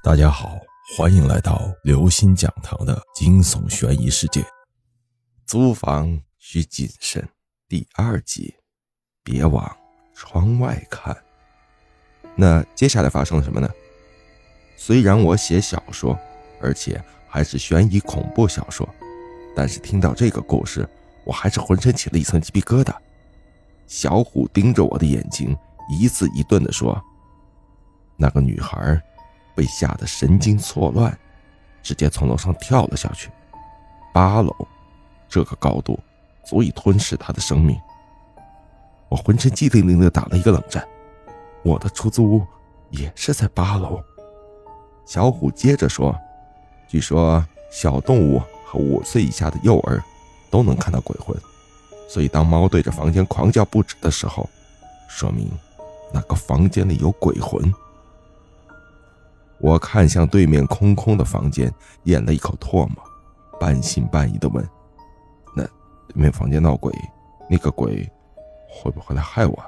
大家好，欢迎来到刘心讲堂的惊悚悬疑世界。租房需谨慎，第二集，别往窗外看。那接下来发生了什么呢？虽然我写小说，而且还是悬疑恐怖小说，但是听到这个故事，我还是浑身起了一层鸡皮疙瘩。小虎盯着我的眼睛，一字一顿地说：“那个女孩。”被吓得神经错乱，直接从楼上跳了下去。八楼，这个高度足以吞噬他的生命。我浑身激灵灵的打了一个冷战。我的出租屋也是在八楼。小虎接着说：“据说小动物和五岁以下的幼儿都能看到鬼魂，所以当猫对着房间狂叫不止的时候，说明那个房间里有鬼魂。”我看向对面空空的房间，咽了一口唾沫，半信半疑的问：“那对面房间闹鬼，那个鬼会不会来害我？”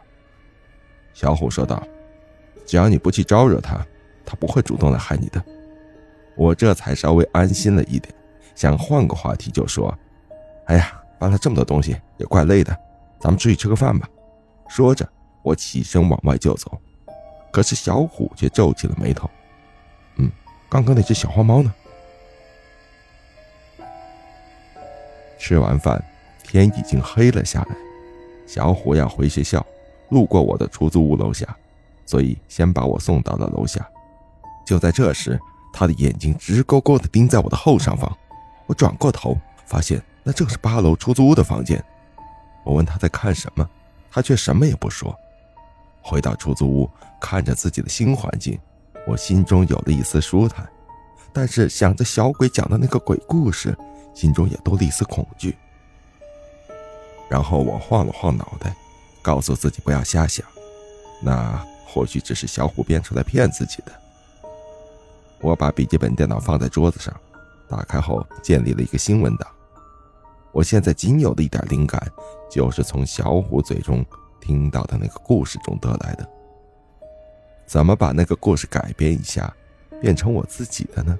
小虎说道：“只要你不去招惹他，他不会主动来害你的。”我这才稍微安心了一点，想换个话题就说：“哎呀，搬了这么多东西也怪累的，咱们出去吃个饭吧。”说着，我起身往外就走，可是小虎却皱起了眉头。刚刚那只小花猫呢？吃完饭，天已经黑了下来。小虎要回学校，路过我的出租屋楼下，所以先把我送到了楼下。就在这时，他的眼睛直勾勾的盯在我的后上方。我转过头，发现那正是八楼出租屋的房间。我问他在看什么，他却什么也不说。回到出租屋，看着自己的新环境。我心中有了一丝舒坦，但是想着小鬼讲的那个鬼故事，心中也多了一丝恐惧。然后我晃了晃脑袋，告诉自己不要瞎想，那或许只是小虎编出来骗自己的。我把笔记本电脑放在桌子上，打开后建立了一个新文档。我现在仅有的一点灵感，就是从小虎嘴中听到的那个故事中得来的。怎么把那个故事改编一下，变成我自己的呢？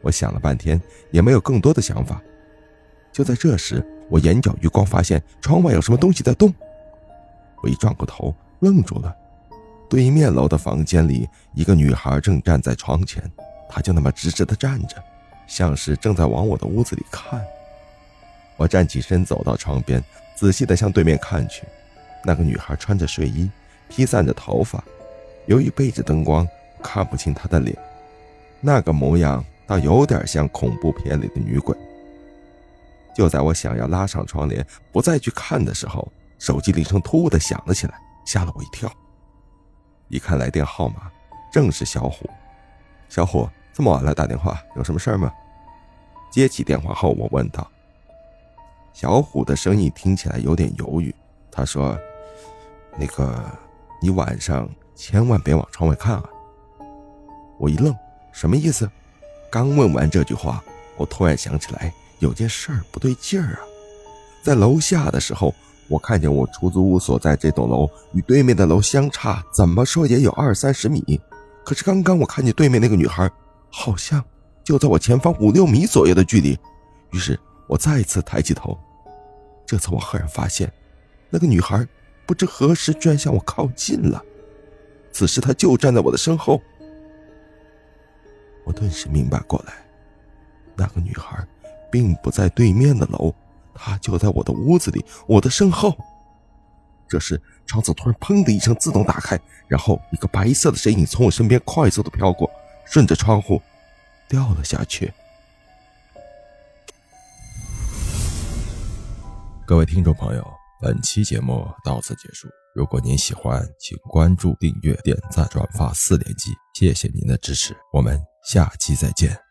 我想了半天，也没有更多的想法。就在这时，我眼角余光发现窗外有什么东西在动。我一转过头，愣住了。对面楼的房间里，一个女孩正站在窗前，她就那么直直的站着，像是正在往我的屋子里看。我站起身，走到窗边，仔细的向对面看去。那个女孩穿着睡衣，披散着头发。由于背着灯光，看不清她的脸，那个模样倒有点像恐怖片里的女鬼。就在我想要拉上窗帘，不再去看的时候，手机铃声突兀的响了起来，吓了我一跳。一看来电号码，正是小虎。小虎，这么晚了打电话，有什么事吗？接起电话后，我问道。小虎的声音听起来有点犹豫，他说：“那个，你晚上……”千万别往窗外看啊！我一愣，什么意思？刚问完这句话，我突然想起来有件事儿不对劲儿啊！在楼下的时候，我看见我出租屋所在这栋楼与对面的楼相差，怎么说也有二三十米。可是刚刚我看见对面那个女孩，好像就在我前方五六米左右的距离。于是我再次抬起头，这次我赫然发现，那个女孩不知何时居然向我靠近了。此时，他就站在我的身后。我顿时明白过来，那个女孩并不在对面的楼，她就在我的屋子里，我的身后。这时，窗子突然“砰”的一声自动打开，然后一个白色的身影从我身边快速的飘过，顺着窗户掉了下去。各位听众朋友，本期节目到此结束。如果您喜欢，请关注、订阅、点赞、转发四连击，谢谢您的支持，我们下期再见。